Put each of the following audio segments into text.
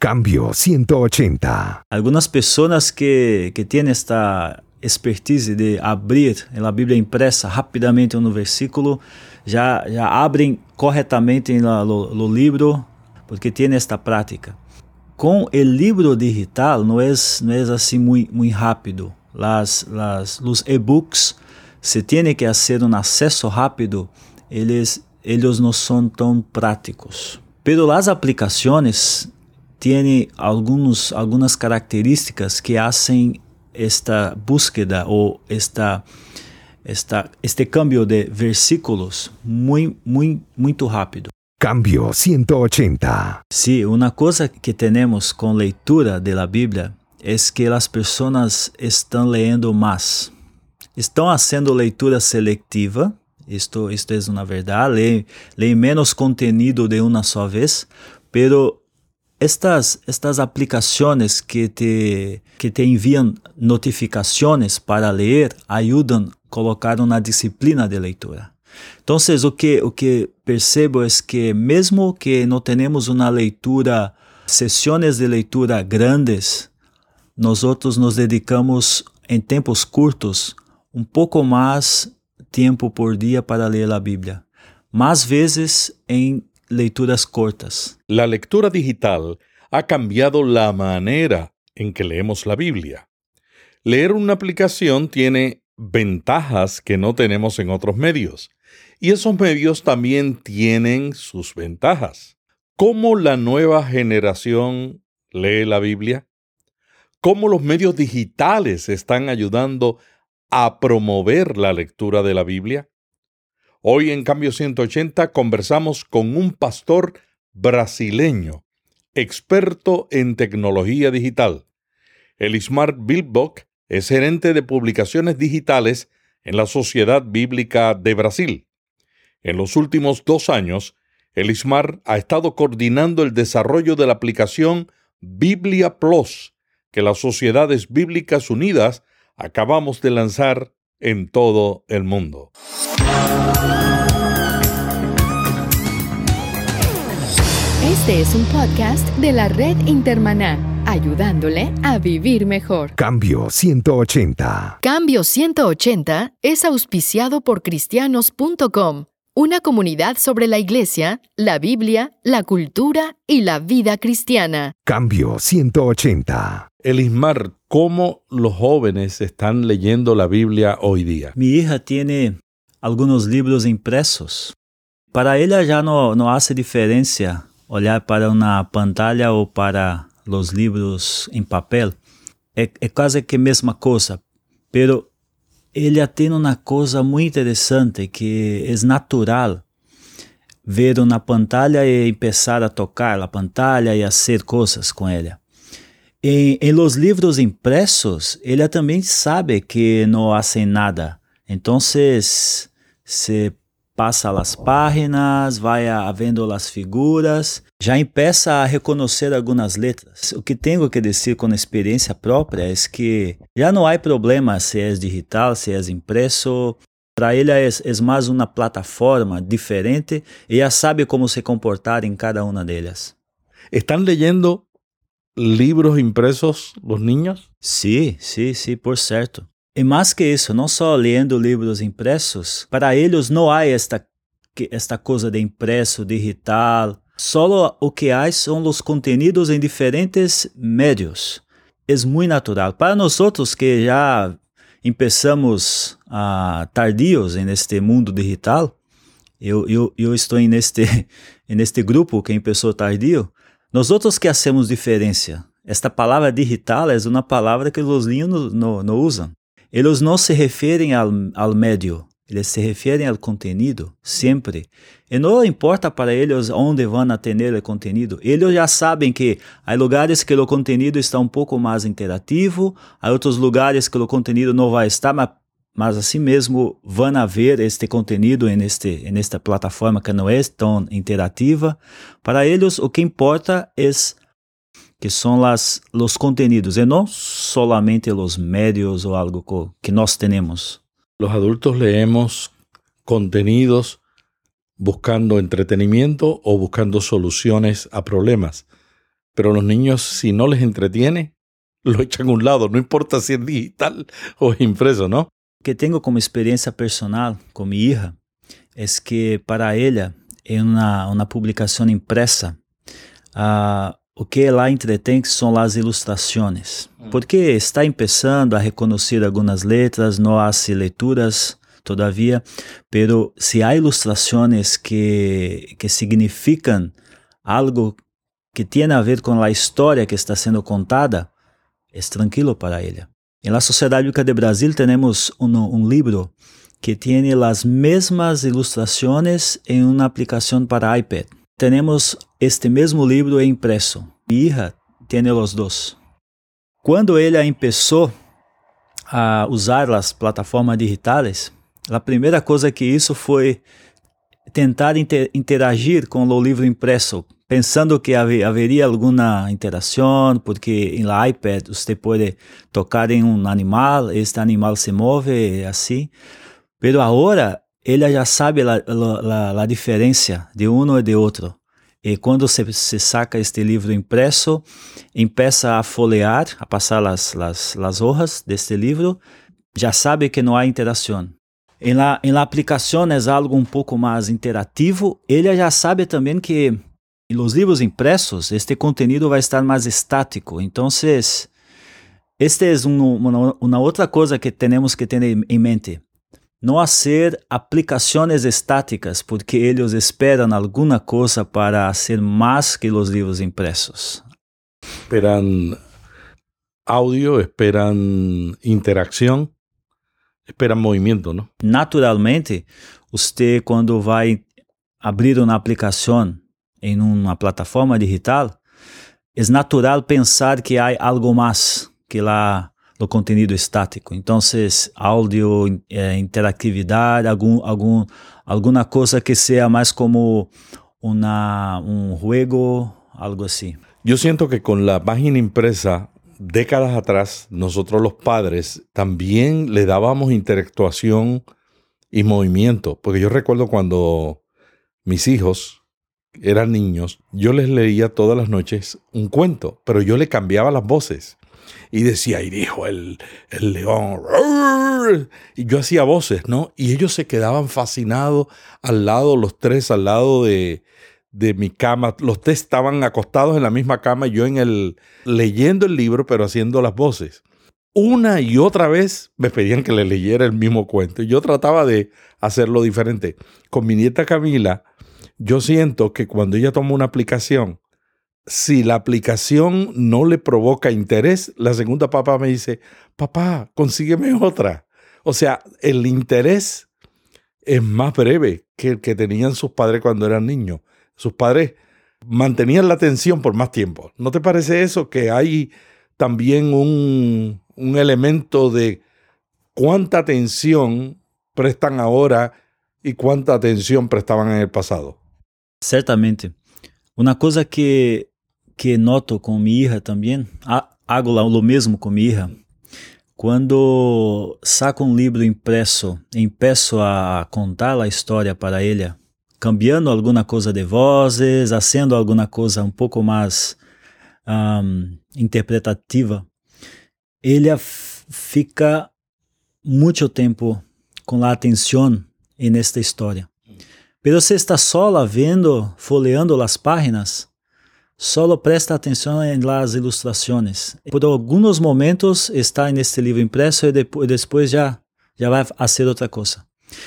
Cambio 180. Algunas personas que, que tienen esta expertise de abrir na Bíblia impressa rapidamente um versículo, já, já abrem corretamente no livro, porque tem esta prática. Com o livro digital não é, não é assim muito, muito rápido. Las, las, os e-books, se tem que fazer um acesso rápido, eles, eles não são tão práticos. Pero as aplicações têm alguns, algumas características que fazem esta búsqueda ou esta, esta, este cambio de versículos muito, muito, muito rápido. Cambio 180. Sí, uma coisa que temos com leitura de la Bíblia é que as pessoas estão lendo mais. Estão fazendo leitura seletiva, isto, é uma verdade, leem, leem menos conteúdo de uma só vez, pero estas, estas aplicações que te, que te enviam notificações para ler ajudam a colocar uma disciplina de leitura. Então, o que, o que percebo é que, mesmo que não tenhamos uma leitura, sessões de leitura grandes, nós outros nos dedicamos em tempos curtos um pouco mais tempo por dia para ler a Bíblia. Mais vezes em leituras cortas. La lectura digital ha cambiado la manera en que leemos la Biblia. Leer una aplicación tiene ventajas que no tenemos en otros medios, y esos medios también tienen sus ventajas. ¿Cómo la nueva generación lee la Biblia? ¿Cómo los medios digitales están ayudando a promover la lectura de la Biblia? Hoy en Cambio 180 conversamos con un pastor brasileño, experto en tecnología digital. Elismar Bilbok es gerente de publicaciones digitales en la Sociedad Bíblica de Brasil. En los últimos dos años, Elismar ha estado coordinando el desarrollo de la aplicación Biblia Plus, que las Sociedades Bíblicas Unidas acabamos de lanzar en todo el mundo. Este es un podcast de la red Intermaná, ayudándole a vivir mejor. Cambio 180. Cambio 180 es auspiciado por cristianos.com, una comunidad sobre la iglesia, la Biblia, la cultura y la vida cristiana. Cambio 180. Elismar, ¿cómo los jóvenes están leyendo la Biblia hoy día? Mi hija tiene algunos libros impresos. Para ela já não, não hace diferença olhar para uma pantalla ou para os livros em papel. É, é quase que a mesma coisa, pero ele tem uma coisa muito interessante que é natural ver uma pantalla e começar a tocar a pantalla e fazer coisas com ela. Em, em los livros impressos, ele também sabe que não fazem nada. Então, se passa as páginas, vai vendo as figuras, já empeça a reconhecer algumas letras. O que tenho que dizer com experiência própria é que já não há problema se é digital, se é impresso. Para ele é, é mais uma plataforma diferente e já sabe como se comportar em cada uma delas. Estão leyendo livros impressos os niños? Sim, sim, sim, por certo. E mais que isso, não só lendo livros impressos, para eles não há esta, esta coisa de impresso, digital. Só o que há são os conteúdos em diferentes meios. É muito natural. Para nós outros que já começamos uh, tardios neste mundo digital, eu, eu, eu estou neste, neste grupo que começou tardio, nós outros que hacemos diferença. Esta palavra digital é uma palavra que os linhos não usam. Eles não se referem ao, ao médio, eles se referem ao conteúdo sempre. E não importa para eles onde vão atender o conteúdo, eles já sabem que há lugares que o conteúdo está um pouco mais interativo, há outros lugares que o conteúdo não vai estar, mas, mas assim mesmo vão haver este conteúdo neste, nesta plataforma que não é tão interativa. Para eles, o que importa é que são las, los contenidos e não solamente los medios ou algo que nós temos. Los adultos leemos contenidos buscando entretenimiento o buscando soluciones a problemas. Pero los niños, si no les entretiene, lo echan a un lado, no importa si es digital o impreso, ¿no? que tengo como experiência personal com minha hija es que para ella en una, una publicación impresa uh, o que lá entretém são as ilustrações. Porque está começando a reconhecer algumas letras não há leituras todavia pero se há ilustrações que que significam algo que tem a ver com a história que está sendo contada é tranquilo para ela. En la Sociedad Bíblica de Brasil tenemos un, un, libro que tiene las mismas ilustraciones en una aplicación para iPad. Tenemos este mismo libro impreso. Mi hija los dos. Cuando ella empezó a usar las plataformas digitales, a primeira coisa que isso foi tentar inter interagir com o livro impresso pensando que haveria alguma interação, porque em iPad você pode tocar em um animal, este animal se move assim. Pero agora ela já sabe a, diferença de um e de outro. E quando se, saca este livro impresso, empieza a folhear, a passar as, as, as hojas deste livro, já sabe que não há interação. Em la, em la aplicação é algo um pouco mais interativo. Ele já sabe também que los livros impressos, este conteúdo vai estar mais estático. Então, esta é uma, uma outra coisa que temos que ter em mente. Não fazer aplicações estáticas, porque eles esperam alguma coisa para ser mais que os livros impressos. Esperam áudio, esperam interação, esperam movimento, não? Naturalmente, você quando vai abrir uma aplicação em uma plataforma digital, é natural pensar que há algo mais que lá no conteúdo estático. Então, áudio, eh, interatividade, algum, algum, alguma que seja mais como una, um juego, algo assim. Yo siento que con la página impresa, décadas atrás, nosotros los padres también le dábamos interactuación y movimiento, porque yo recuerdo cuando mis hijos eran niños, yo les leía todas las noches un cuento, pero yo le cambiaba las voces. Y decía, y dijo el, el león, y yo hacía voces, ¿no? Y ellos se quedaban fascinados al lado, los tres al lado de, de mi cama. Los tres estaban acostados en la misma cama, yo en el, leyendo el libro, pero haciendo las voces. Una y otra vez me pedían que le leyera el mismo cuento. Yo trataba de hacerlo diferente. Con mi nieta Camila, yo siento que cuando ella toma una aplicación, si la aplicación no le provoca interés, la segunda papá me dice, papá, consígueme otra. O sea, el interés es más breve que el que tenían sus padres cuando eran niños. Sus padres mantenían la atención por más tiempo. ¿No te parece eso? Que hay también un, un elemento de cuánta atención prestan ahora y cuánta atención prestaban en el pasado. Certamente. Uma coisa que, que noto com irmã também, hago o mesmo com irmã, quando saco um livro impresso e peço a contar a história para ele, cambiando alguma coisa de vozes, fazendo alguma coisa um pouco mais um, interpretativa, ele fica muito tempo com a atenção nesta história. Pero se está solo vendo, folheando as páginas, solo presta atenção em las ilustrações. Por alguns momentos está neste livro impresso e depois já já vai fazer outra coisa.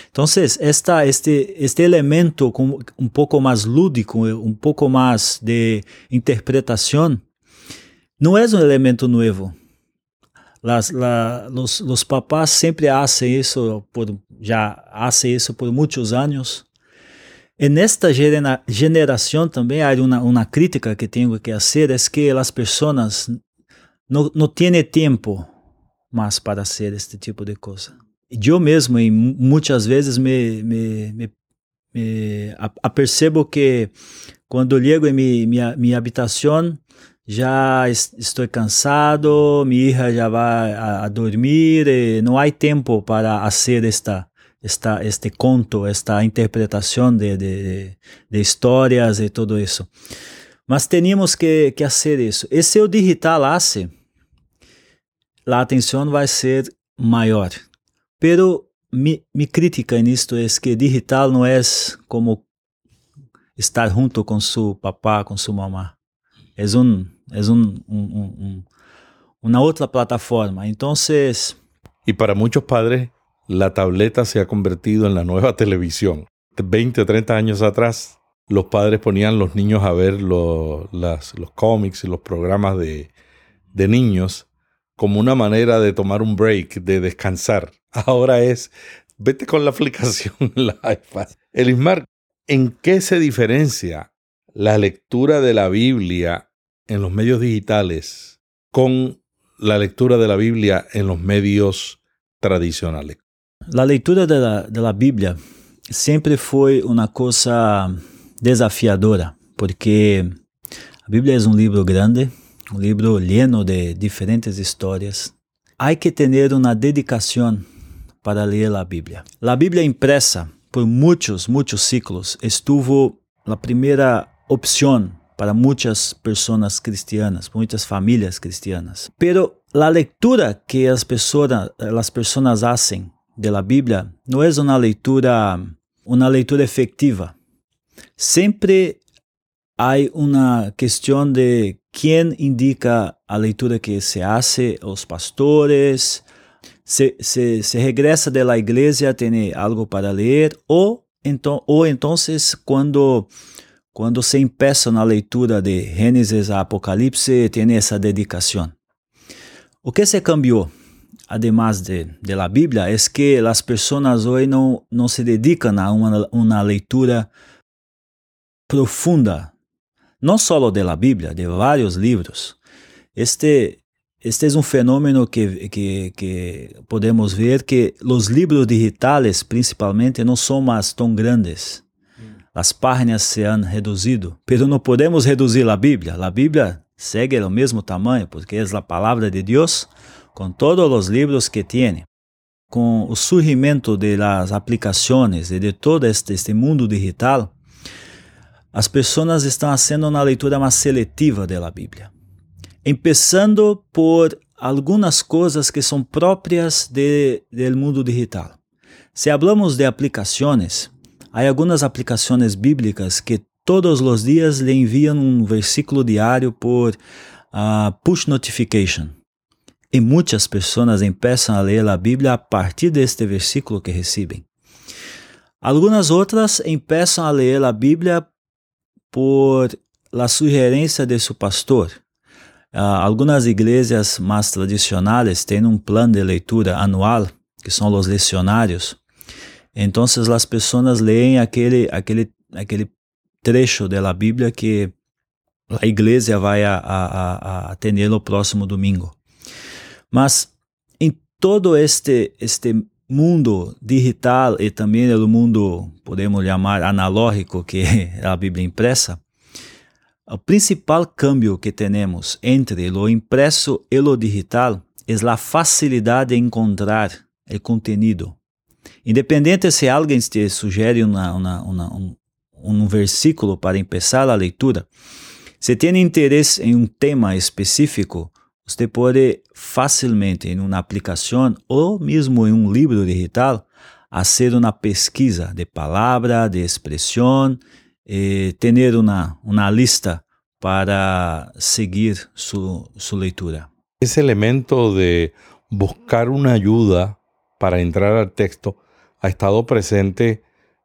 Então, esta, este, este elemento com um pouco mais lúdico, um pouco mais de interpretação, não é um elemento novo. Las, la, los, los papás sempre fazem isso, por, já fazem isso por muitos anos. En esta también hay una, una crítica que tengo que hacer, es que las personas no, no tienen tiempo para hacer este tipo de cosas. Yo mismo y muchas veces me, me, me, me apercebo que cuando llego en mi, mi, mi habitación já estou cansado, minha hija já vai a, a dormir, não há tempo para fazer esta esta, este conto, esta interpretação de, de, de histórias e tudo isso. Mas teníamos que, que hacer isso. E se o digital hace, a atenção vai ser maior. Pero mi, mi crítica nisto é que digital não é como estar junto com seu papá, com sua mamá. É um, é um, um, um, uma outra plataforma. Então, y para muchos padres, la tableta se ha convertido en la nueva televisión. 20 o 30 años atrás, los padres ponían los niños a ver los, cómics y los programas de, de niños como una manera de tomar un break, de descansar. Ahora es, vete con la aplicación en la iPad. Elismar, ¿en qué se diferencia la lectura de la Biblia en los medios digitales con la lectura de la Biblia en los medios tradicionales? De la, de la Biblia sempre foi uma coisa desafiadora, porque a Bíblia é um livro grande, um livro lleno de diferentes histórias. Há que ter uma dedicação para ler a Bíblia. A Bíblia impressa por muitos, muitos ciclos estuvo a primeira opção para muitas pessoas cristianas, muitas famílias cristianas. Pero a leitura que as pessoas, as pessoas fazem de la Bíblia não é uma leitura, uma leitura efetiva. Sempre há uma questão de quem indica a leitura que se hace, os pastores, se, se, se regresa de la igreja, tem algo para ler, ou então, ou então quando quando se empieza na leitura de Gênesis a Apocalipse, tem essa dedicação. O que se cambiou, además de, de la Bíblia, é que as pessoas hoje não, não se dedicam a uma, uma leitura profunda, não só de la Bíblia, de vários livros. Este, este é um fenômeno que, que, que podemos ver que os livros digitais, principalmente, não são mais tão grandes as páginas se han reduzido, pero não podemos reduzir a Bíblia. A Bíblia segue o mesmo tamanho, porque é a palavra de Deus, com todos os livros que tem. Com o surgimento das aplicações e de todo este, este mundo digital, as pessoas estão fazendo uma leitura mais seletiva da Bíblia. Começando por algumas coisas que são próprias de, do mundo digital. Se hablamos de aplicações, Há algumas aplicações bíblicas que todos os dias lhe enviam um versículo diário por uh, push notification. E muitas pessoas começam a ler a Bíblia a partir deste versículo que recebem. Algumas outras começam a ler a Bíblia por la sugerência de seu pastor. Uh, algumas igrejas mais tradicionais têm um plano de leitura anual, que são os lecionários, então as pessoas leem aquele, aquele, aquele trecho da Bíblia que a igreja vai a, a, a ter no próximo domingo. Mas em todo este, este mundo digital e também no mundo, podemos chamar analógico, que é a Bíblia impressa, o principal câmbio que temos entre o impresso e o digital é a facilidade de encontrar o conteúdo. Independente se alguém te sugere uma, uma, uma, um, um versículo para começar a leitura, se tem interesse em um tema específico, você pode facilmente em uma aplicação ou mesmo em um livro digital fazer uma pesquisa de palavra, de expressão, e ter uma, lista para seguir sua leitura. Esse elemento de buscar uma ajuda para entrar al texto ha estado presente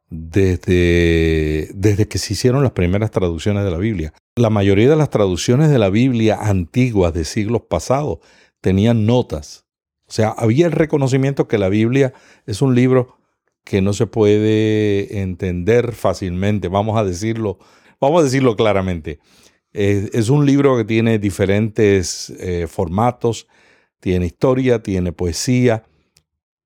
desde, desde que se hicieron las primeras traducciones de la Biblia. La mayoría de las traducciones de la Biblia antiguas de siglos pasados tenían notas. O sea, había el reconocimiento que la Biblia es un libro que no se puede entender fácilmente, vamos a decirlo, vamos a decirlo claramente. Es, un libro que tiene diferentes eh, formatos, tiene historia, tiene poesía,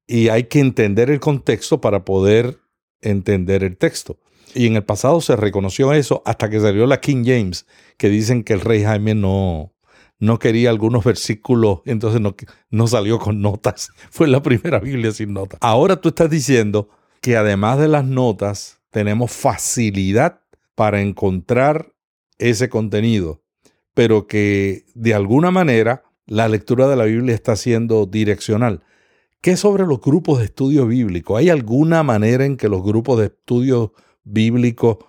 y hay que entender el contexto para poder entender el texto. Y en el pasado se reconoció eso hasta que salió la King James, que dicen que el rey Jaime no, no quería algunos versículos, entonces no, no salió con notas. Fue la primera Biblia sin notas. Ahora tú estás diciendo que además de las notas, tenemos facilidad para encontrar ese contenido, pero que de alguna manera la lectura de la Biblia está siendo direccional. ¿Qué sobre los grupos de estudio bíblico? ¿Hay alguna manera en que los grupos de estudio bíblico,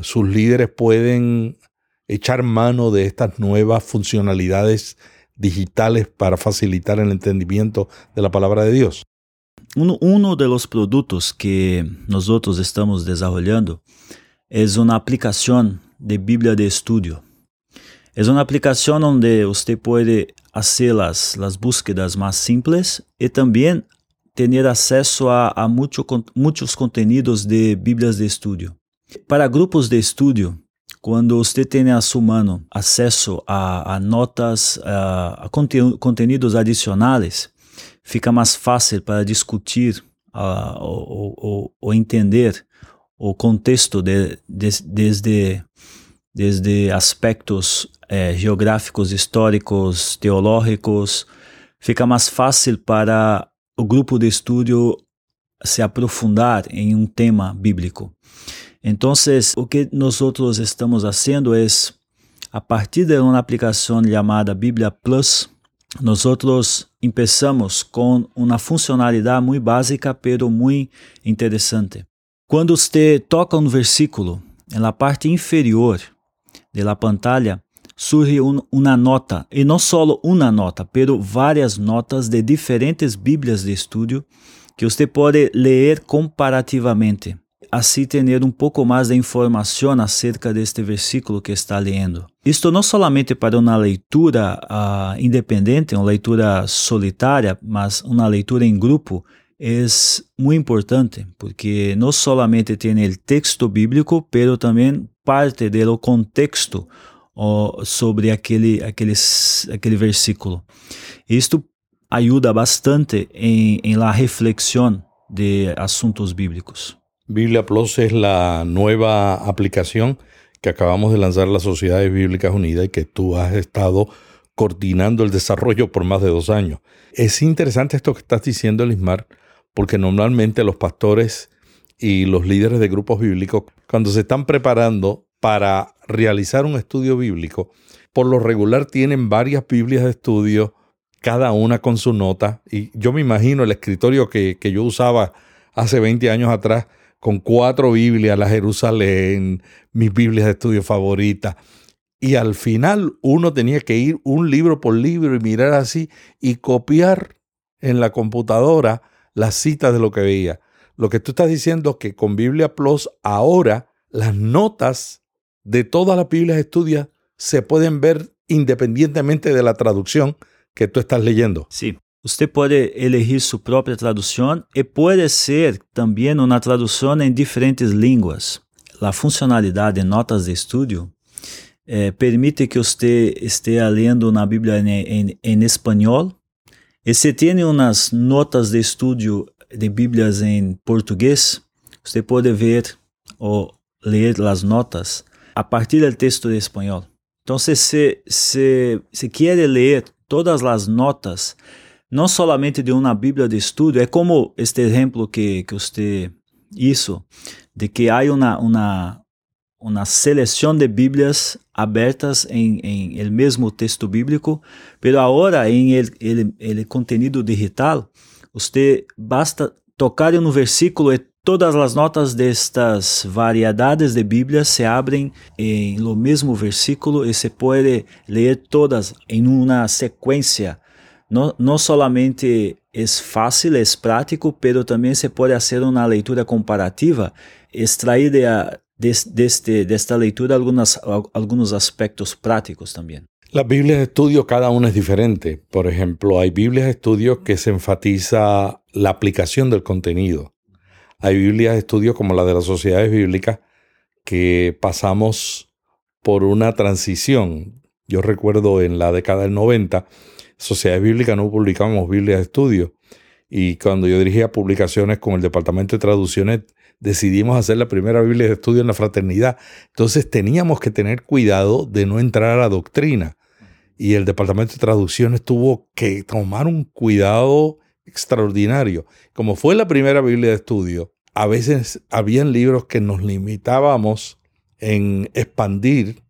sus líderes pueden echar mano de estas nuevas funcionalidades digitales para facilitar el entendimiento de la palabra de Dios? Uno, uno de los productos que nosotros estamos desarrollando es una aplicación de Biblia de estudio. Es una aplicación donde usted puede hacer las, las búsquedas más simples y también tener acceso a, a mucho, muchos contenidos de Biblias de estudio. Para grupos de estudio, quando você tem a sua mano acesso a, a notas, a, a conteúdos adicionais, fica mais fácil para discutir uh, ou, entender o contexto de, de, desde, desde aspectos eh, geográficos, históricos, teológicos. Fica mais fácil para o grupo de estudo se aprofundar em um tema bíblico. Entonces, o que nosotros estamos haciendo es, a partir de una aplicación llamada Biblia Plus, nosotros empezamos con una funcionalidad muy básica, pero muy interesante. Cuando usted toca un versículo, en la parte inferior de la pantalla surge un, una nota, y no solo una nota, pero varias notas de diferentes Biblias de estudio que usted puede leer comparativamente assim ter um pouco mais de informação acerca deste versículo que está lendo. Isto não somente para uma leitura uh, independente, uma leitura solitária, mas uma leitura em grupo é muito importante, porque não somente tem o texto bíblico, pero também parte do contexto sobre aquele, aquele, aquele versículo. Isto ajuda bastante em, em la reflexão de assuntos bíblicos. Biblia Plus es la nueva aplicación que acabamos de lanzar las Sociedades Bíblicas Unidas y que tú has estado coordinando el desarrollo por más de dos años. Es interesante esto que estás diciendo, Lismar, porque normalmente los pastores y los líderes de grupos bíblicos, cuando se están preparando para realizar un estudio bíblico, por lo regular tienen varias Biblias de estudio, cada una con su nota. Y yo me imagino el escritorio que, que yo usaba hace 20 años atrás, con cuatro Biblias, la Jerusalén, mis Biblias de estudio favoritas. Y al final uno tenía que ir un libro por libro y mirar así y copiar en la computadora las citas de lo que veía. Lo que tú estás diciendo es que con Biblia Plus ahora las notas de todas las Biblias de estudio se pueden ver independientemente de la traducción que tú estás leyendo. Sí, Você pode elegir sua própria tradução e pode ser também uma tradução em diferentes línguas. A funcionalidade de notas de estudo eh, permite que você esteja lendo na Bíblia em, em, em espanhol se tem umas notas de estudo de Bíblias em português, você pode ver ou ler as notas a partir do texto de espanhol. Então, se, se, se, se quer ler todas as notas não somente de uma Bíblia de estudo, é como este exemplo que, que você hizo, de que há uma, uma, uma seleção de Bíblias abertas em, em el mesmo texto bíblico, pero agora em el, el, el conteúdo digital, você basta tocar no versículo e todas as notas destas variedades de Bíblias se abrem em lo mesmo versículo e se pode ler todas em uma sequência no, no solamente es fácil, es práctico, pero también se puede hacer una lectura comparativa, extraer de, de, este, de esta lectura algunas, algunos aspectos prácticos también. Las Biblias de estudio, cada una es diferente. Por ejemplo, hay Biblias de estudio que se enfatiza la aplicación del contenido. Hay Biblias de estudio como la de las sociedades bíblicas que pasamos por una transición. Yo recuerdo en la década del 90 Sociedades Bíblicas no publicamos Biblias de estudio. Y cuando yo dirigía publicaciones con el Departamento de Traducciones, decidimos hacer la primera Biblia de estudio en la fraternidad. Entonces teníamos que tener cuidado de no entrar a la doctrina. Y el Departamento de Traducciones tuvo que tomar un cuidado extraordinario. Como fue la primera Biblia de estudio, a veces habían libros que nos limitábamos en expandir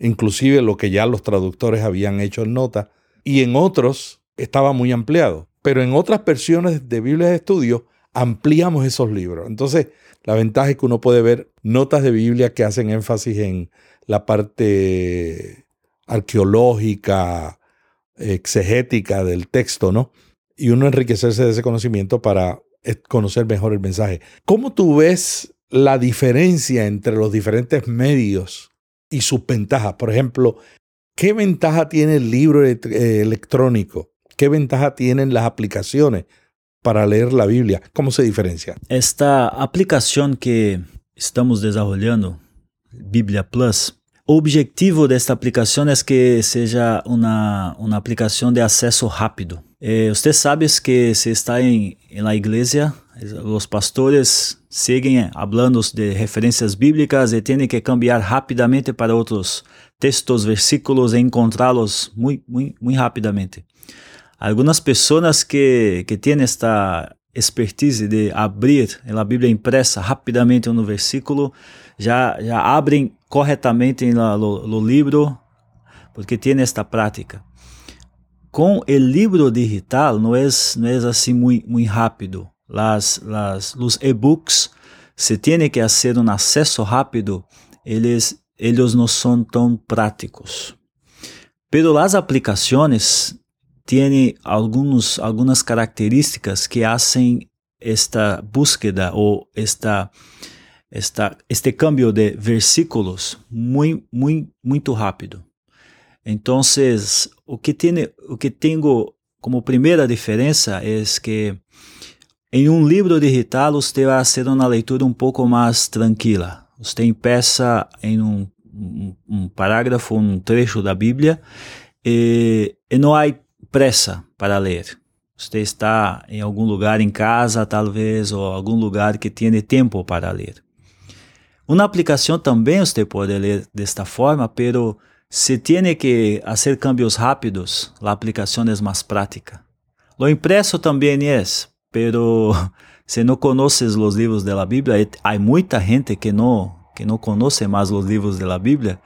inclusive lo que ya los traductores habían hecho en nota, y en otros estaba muy ampliado. Pero en otras versiones de Biblia de estudio ampliamos esos libros. Entonces, la ventaja es que uno puede ver notas de Biblia que hacen énfasis en la parte arqueológica, exegética del texto, ¿no? Y uno enriquecerse de ese conocimiento para eh, conocer mejor el mensaje. ¿Cómo tú ves la diferencia entre los diferentes medios y sus ventajas? Por ejemplo, ¿qué ventaja tiene el libro eh, electrónico? ¿Qué ventaja tienen las aplicaciones para leer la Biblia? ¿Cómo se diferencia? Esta aplicación que estamos desarrollando, Biblia Plus, o objetivo desta aplicação é que seja uma, uma aplicação de acesso rápido. Eh, você sabe que se está em, la igreja, os pastores seguem falando de referências bíblicas e têm que cambiar rapidamente para outros textos, versículos e encontrá-los muito, muito, muito rapidamente. Algumas pessoas que, que têm esta expertise de abrir a Bíblia impressa rapidamente no versículo já, já abrem corretamente no, livro, porque tem esta prática. Com o livro digital não é, não é assim muito, muito rápido. Las, las, os e-books, se tem que fazer um acesso rápido, eles, eles não são tão práticos. Pero as aplicações têm alguns, algumas características que fazem esta búsqueda ou esta esta, este cambio de versículos muy, muy, muito rápido. Entonces, o que, tiene, o que tengo como primeira diferença é que em um livro digital você vai fazer uma leitura um pouco mais tranquila. Você empeça em um, um, um parágrafo, um trecho da Bíblia e, e não há pressa para ler. Você está em algum lugar em casa, talvez, ou algum lugar que tem tempo para ler. Uma aplicação também você pode ler desta forma, pero se tiene que fazer cambios rápidos, a aplicação é mais prática. Lo impreso também é, pero se não conheces os livros da Bíblia, há muita gente que não que não conhece mais os livros da Bíblia,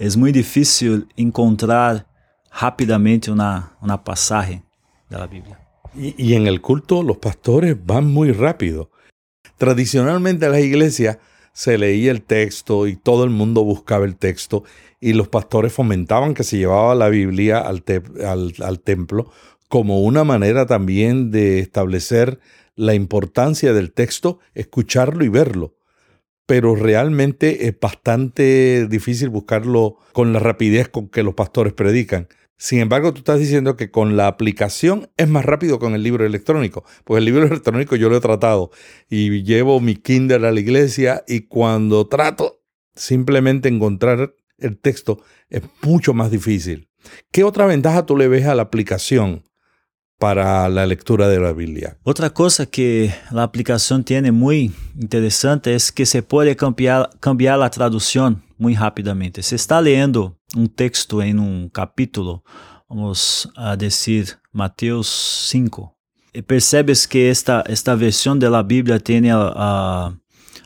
é muito difícil encontrar rapidamente uma, uma passagem da Bíblia. Y, y, en el culto los pastores van muy rápido. Tradicionalmente las iglesias se leía el texto y todo el mundo buscaba el texto y los pastores fomentaban que se llevaba la Biblia al, al, templo como una manera también de establecer la importancia del texto, escucharlo y verlo. Pero realmente es bastante difícil buscarlo con la rapidez con que los pastores predican. Sin embargo, tú estás diciendo que con la aplicación es más rápido con el libro electrónico, porque el libro electrónico yo lo he tratado y llevo mi Kindle a la iglesia y cuando trato simplemente encontrar el texto es mucho más difícil. ¿Qué otra ventaja tú le ves a la aplicación para la lectura de la Biblia? Otra cosa que la aplicación tiene muy interesante es que se puede cambiar, la traducción muy rápidamente. Se está leyendo um texto em um capítulo, vamos a decir Mateus 5, e percebes que esta, esta versão da Bíblia tem a, a,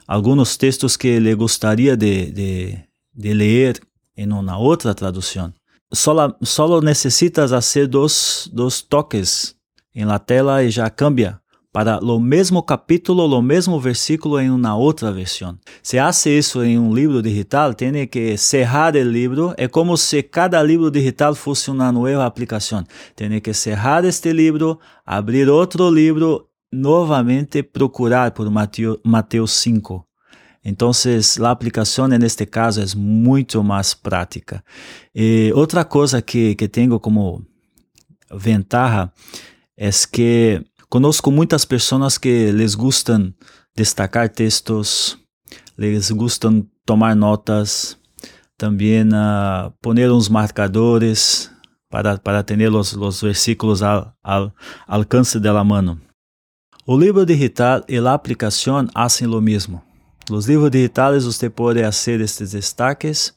alguns textos que lhe gostaria de, de, de ler em uma outra tradução. Só, só necessitas fazer dois, dois toques em la tela e já cambia para o mesmo capítulo, o mesmo versículo em uma outra versão. Se hace isso em um livro digital, tem que cerrar o livro. É como se cada livro digital fosse uma nova aplicação. Tem que cerrar este livro, abrir outro livro, novamente procurar por Mateus 5. Então, a aplicação neste caso é muito mais prática. E outra coisa que, que tenho como ventaja é que Conosco muitas pessoas que les gustam destacar textos, les gustam tomar notas, também uh, poner uns marcadores para, para ter os, os versículos ao, alcance da mão. O livro digital e a aplicação fazem o mesmo. Os livros digitais você pode fazer estes destaques.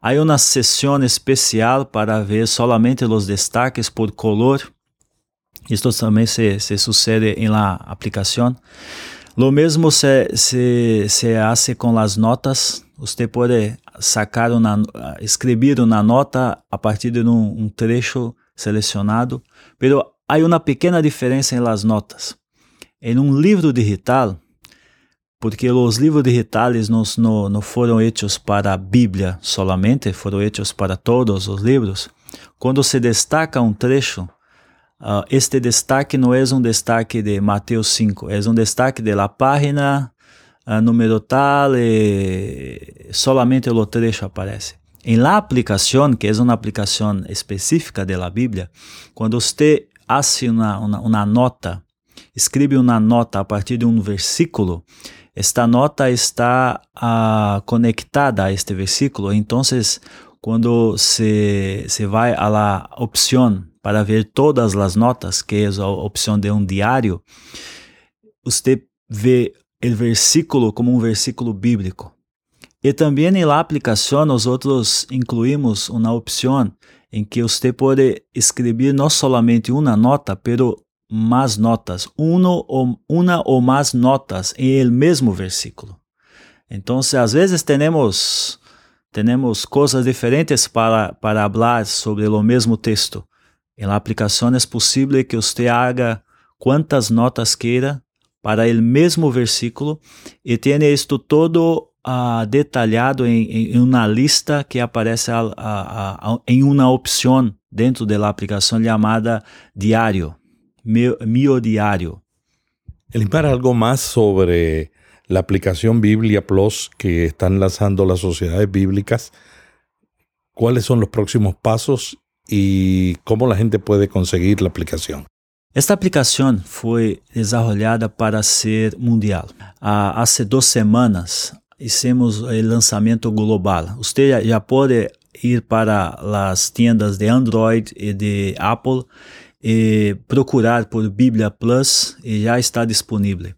Há uma sessão especial para ver solamente os destaques por color Esto também se, se sucede em la aplicação. Lo mesmo se, se, se hace con las notas. Usted pode sacar uma, escrever uma nota a partir de um, um trecho selecionado, pero há uma pequena diferença em las notas. Em um livro digital, porque os livros digitais não, não, não foram hechos para a Bíblia solamente, foram hechos para todos os livros. Quando se destaca um trecho, uh, este destaque não é um destaque de Mateus 5, é um destaque de la página uh, número tal e solamente o trecho aparece. Em la aplicação, que é uma aplicação específica da Bíblia, quando você hace uma, uma, uma nota, escreve uma nota a partir de um versículo, esta nota está uh, conectada a este versículo, então quando se, se vai a la opção para ver todas as notas, que é a opção de um diário, você vê o versículo como um versículo bíblico. E também na aplicação nós outros incluímos uma opção em que você pode escrever não somente uma nota, pero más notas, uno o, una o más notas en el mismo versículo. Entonces, a veces tenemos, tenemos cosas diferentes para, para hablar sobre lo mismo texto. En la aplicación es posible que usted haga cuantas notas quiera para el mismo versículo y tiene esto todo uh, detallado en, en, una lista que aparece a, a, a, en una opción dentro de la aplicación llamada diario. mío, diario. Elimar, algo más sobre la aplicación Biblia Plus que están lanzando las sociedades bíblicas. ¿Cuáles son los próximos pasos y cómo la gente puede conseguir la aplicación? Esta aplicación fue desarrollada para ser mundial. Ah, hace dos semanas hicimos el lanzamiento global. Usted ya puede ir para las tiendas de Android y de Apple procurar por Bíblia Plus e já está disponível.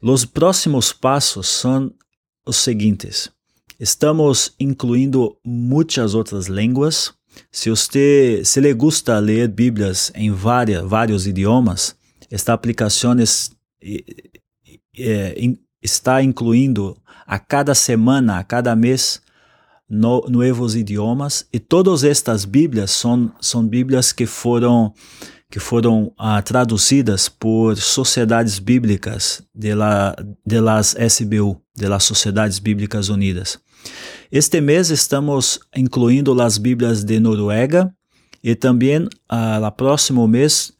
Os próximos passos são os seguintes: estamos incluindo muitas outras línguas. Se você se lhe gusta ler Bíblias em várias, vários idiomas, esta aplicação é, está incluindo a cada semana, a cada mês, no, novos idiomas e todas estas Bíblias são, são Bíblias que foram que foram ah, traduzidas por sociedades bíblicas de, la, de las SBU, de las Sociedades Bíblicas Unidas. Este mês estamos incluindo as Bíblias de Noruega e também ah, no próximo mês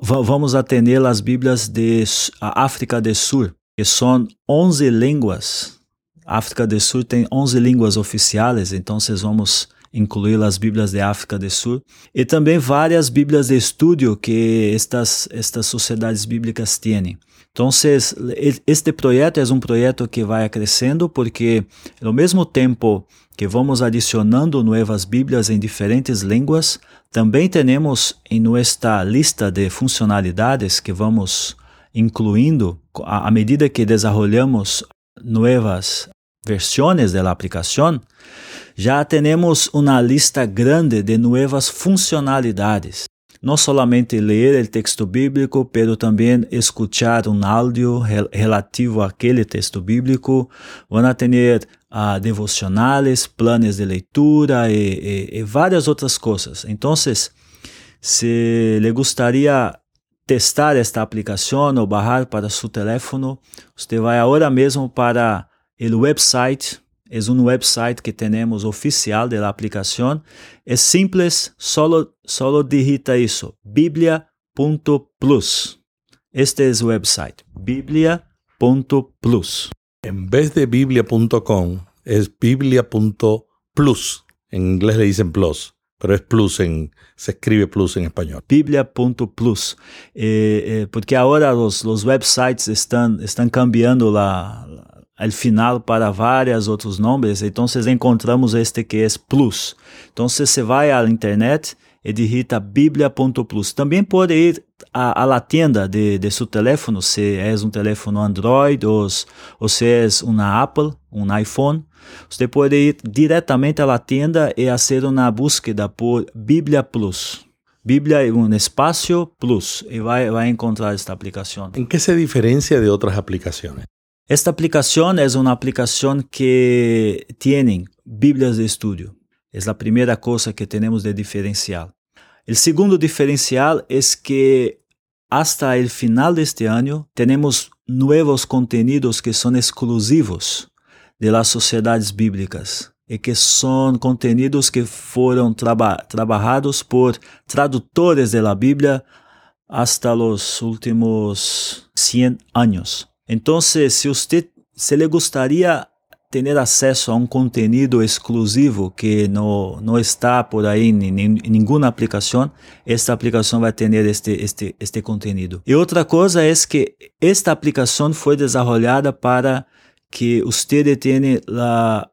vamos atender as Bíblias de África do Sul, que são 11 línguas. África do Sul tem 11 línguas oficiais, então vamos incluir as Bíblias de África do Sul e também várias Bíblias de estudo que estas, estas sociedades bíblicas têm. Então, este projeto é um projeto que vai crescendo porque, ao mesmo tempo que vamos adicionando novas Bíblias em diferentes línguas, também temos em nossa lista de funcionalidades que vamos incluindo à medida que desenvolvemos novas versões da aplicação, já temos uma lista grande de novas funcionalidades. Não somente ler o texto bíblico, pero também escuchar um áudio relativo àquele texto bíblico. Vão ter uh, devocionais, planos de leitura e, e, e várias outras coisas. Então, se lhe gostaria testar esta aplicação ou baixar para seu telefone, você vai agora mesmo para o website es un website que tenemos oficial de la aplicación. Es simple, solo, solo digita eso, biblia.plus. Este es el website, biblia.plus. En vez de biblia.com, es biblia.plus. En inglés le dicen plus, pero es plus, en, se escribe plus en español. Biblia.plus. Eh, eh, porque ahora los, los websites están, están cambiando la, al final para vários outros nomes, então encontramos este que é Plus. Então você vai à internet e digita biblia.plus. Também pode ir à, à tienda de, de seu telefone, se é um telefone Android ou, ou se é uma Apple, um iPhone. Você pode ir diretamente à tienda e fazer uma búsqueda por Bíblia Plus. Bíblia um espaço plus e vai, vai encontrar esta aplicação. Em que se diferencia de outras aplicações? Esta aplicación es una aplicación que tiene Biblias de estudio. Es la primera cosa que tenemos de diferencial. El segundo diferencial es que hasta el final de este año tenemos nuevos contenidos que son exclusivos de las sociedades bíblicas y que son contenidos que fueron traba trabajados por traductores de la Biblia hasta los últimos 100 años. Entonces, si usted se le gustaría tener acesso a um conteúdo exclusivo que não, não está por aí em, em, em nenhuma aplicação, esta aplicação vai ter este, este, este conteúdo. E outra coisa é que esta aplicação foi desenvolvida para que você tenha la,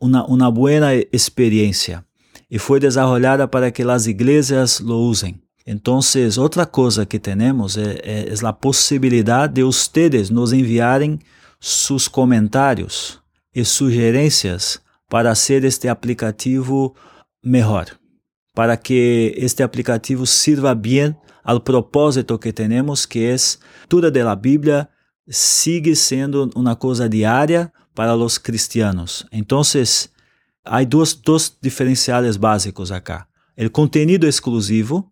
uma, uma boa experiência e foi desenvolvida para que as igrejas lo usem. Então, outra coisa que temos é, é, é a possibilidade de vocês nos enviarem seus comentários e sugerências para ser este aplicativo melhor, para que este aplicativo sirva bem ao propósito que temos, que é toda da Bíblia sigue sendo uma coisa diária para os cristianos. Então, há dois, dois diferenciais básicos acá: o conteúdo exclusivo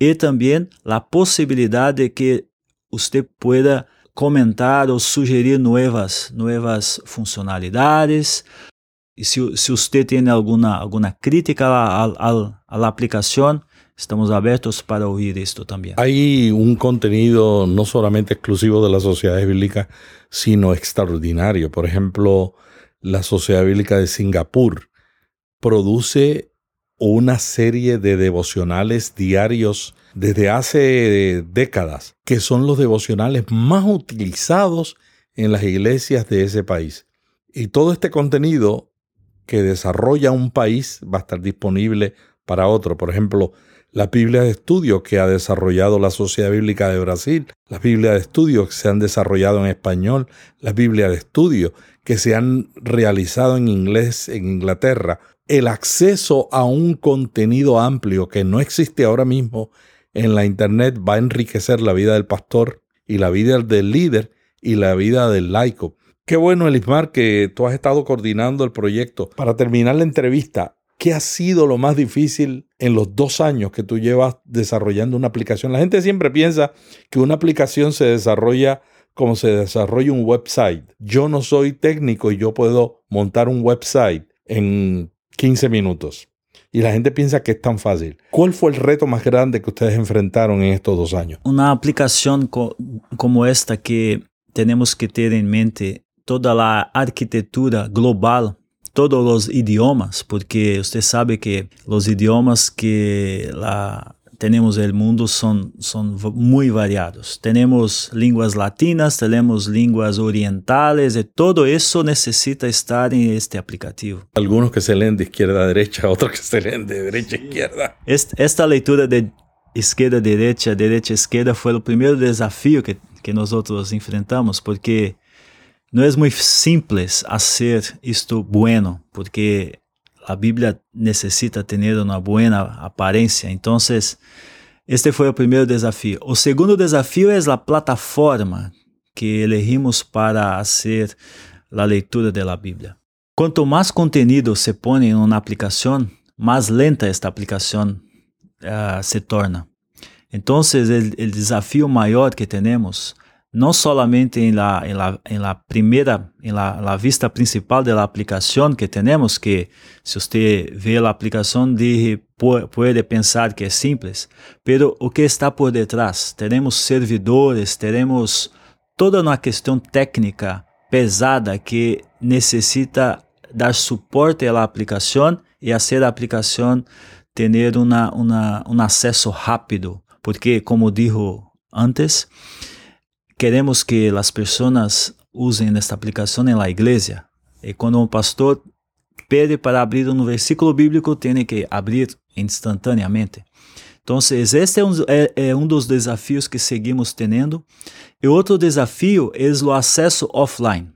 e também a possibilidade de que você pueda comentar ou sugerir novas, novas funcionalidades. E se, se você tem alguma, alguma crítica à aplicação, estamos abertos para oír esto también. Hay un contenido no solamente exclusivo de las sociedades bíblicas, sino extraordinario. Por ejemplo, la Sociedad Bíblica de Singapur produce una serie de devocionales diarios desde hace décadas, que son los devocionales más utilizados en las iglesias de ese país. Y todo este contenido que desarrolla un país va a estar disponible para otro. Por ejemplo, la Biblia de estudio que ha desarrollado la Sociedad Bíblica de Brasil, las Biblias de estudio que se han desarrollado en español, las Biblias de estudio que se han realizado en inglés en Inglaterra, el acceso a un contenido amplio que no existe ahora mismo en la Internet va a enriquecer la vida del pastor y la vida del líder y la vida del laico. Qué bueno, Elismar, que tú has estado coordinando el proyecto. Para terminar la entrevista, ¿qué ha sido lo más difícil en los dos años que tú llevas desarrollando una aplicación? La gente siempre piensa que una aplicación se desarrolla como se desarrolla un website. Yo no soy técnico y yo puedo montar un website en 15 minutos. Y la gente piensa que es tan fácil. ¿Cuál fue el reto más grande que ustedes enfrentaron en estos dos años? Una aplicación co como esta que tenemos que tener en mente toda la arquitectura global, todos los idiomas, porque usted sabe que los idiomas que la tenemos el mundo son, son muy variados. Tenemos lenguas latinas, tenemos lenguas orientales y todo eso necesita estar en este aplicativo. Algunos que se leen de izquierda a derecha, otros que se leen de derecha a izquierda. Esta lectura de izquierda a derecha, derecha a izquierda fue el primer desafío que, que nosotros enfrentamos porque no es muy simple hacer esto bueno, porque a Bíblia necessita ter uma boa aparência. Então, este foi o primeiro desafio. O segundo desafio é a plataforma que elegimos para fazer a leitura da Bíblia. Quanto mais conteúdo se põe em uma aplicação, mais lenta esta aplicação uh, se torna. Então, o desafio maior que temos no solamente en la, en la, en la primera, en la, la, vista principal de la aplicación que tenemos, que si usted ve la dije, puede pensar que es simple, pero o que está por detrás, tenemos servidores, tenemos toda una cuestión técnica pesada que necesita dar soporte a la hacer la aplicación tener una, una, un acceso rápido, porque como dijo antes, queremos que as pessoas usem esta aplicação na igreja. E quando um pastor pede para abrir um versículo bíblico, tem que abrir instantaneamente. Então, este é um, é, é um, dos desafios que seguimos tendo. E outro desafio é o acesso offline.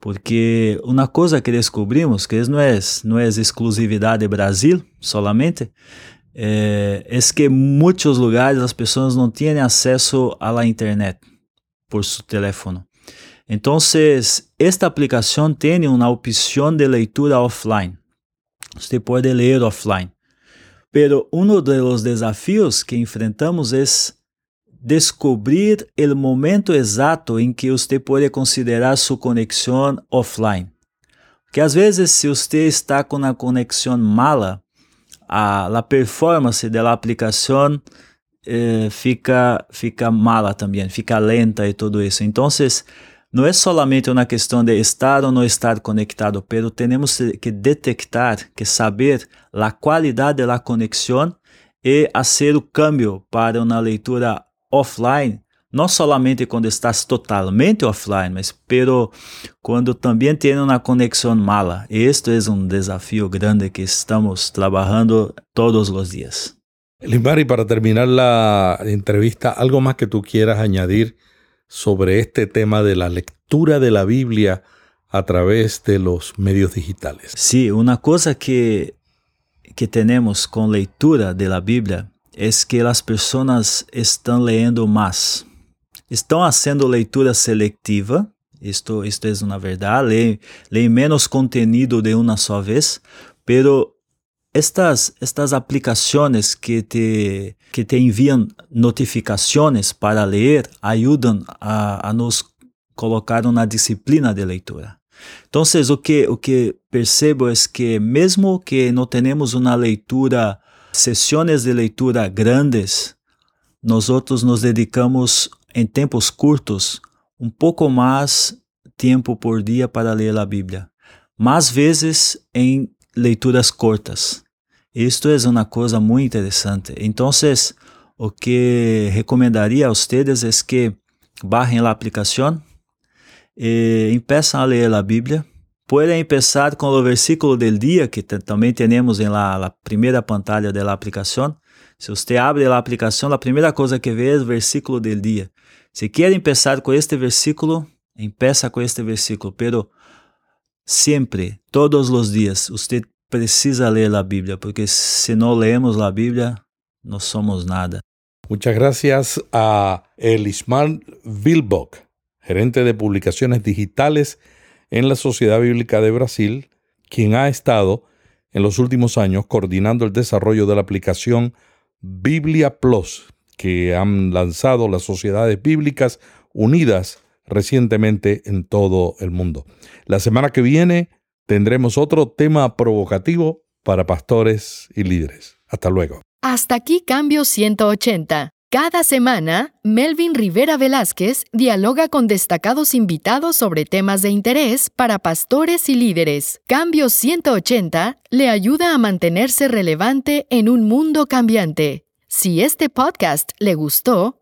Porque uma coisa que descobrimos, que não é, não é exclusividade Brasil solamente, é, é que em muitos lugares as pessoas não têm acesso à internet por seu teléfono. Entonces, esta aplicación tiene una opción de lectura offline. Usted puede leer offline. Pero uno de los desafíos que enfrentamos es descobrir el momento exacto en que usted puede considerar su conexión offline. Que às vezes, se você está com a conexão mala, a, a performance da aplicação eh, fica, fica mala também, fica lenta e tudo isso. Então, não é solamente uma questão de estar ou não estar conectado, pero temos que detectar, que saber a qualidade da conexão e fazer o câmbio para uma leitura offline não somente quando estás totalmente offline, mas pero quando também tem uma conexão mala. Este é um desafio grande que estamos trabalhando todos os dias. Limbari, para terminar la entrevista, ¿algo más que tú quieras añadir sobre este tema de la lectura de la Biblia a través de los medios digitales? Sí, una cosa que, que tenemos con lectura de la Biblia es que las personas están leyendo más. estão fazendo leitura seletiva. Isto, isto é uma verdade. Leem, leem menos conteúdo de uma só vez, pero estas, estas aplicações que te, que te enviam notificações para ler ajudam a, a nos colocar na disciplina de leitura. Então, o que, o que percebo é que, mesmo que não tenhamos uma leitura, sessões de leitura grandes, nós outros nos dedicamos em tempos curtos um pouco mais tempo por dia para ler a Bíblia, mais vezes em leituras curtas. Isto é uma coisa muito interessante. Então, o que recomendaria a vocês é que bajem a aplicação e empeçam a ler a Bíblia. Podem começar com o versículo del dia, que também temos em primeira pantalla da aplicação. Se você abre a aplicação, a primeira coisa que vê é o versículo del dia. Se quer empezar com este versículo, empieza com este versículo, pero sempre, todos os dias, você precisa ler a Bíblia, porque se não leemos a Bíblia, não somos nada. Muchas gracias a Elismar Vilbock, gerente de publicaciones digitales en la Sociedad Bíblica de Brasil, quien ha estado en los últimos años coordinando el desarrollo de la aplicación Biblia Plus, que han lanzado las sociedades bíblicas unidas recientemente en todo el mundo. La semana que viene tendremos otro tema provocativo para pastores y líderes. Hasta luego. Hasta aquí Cambio 180. Cada semana, Melvin Rivera Velázquez dialoga con destacados invitados sobre temas de interés para pastores y líderes. Cambio 180 le ayuda a mantenerse relevante en un mundo cambiante. Si este podcast le gustó,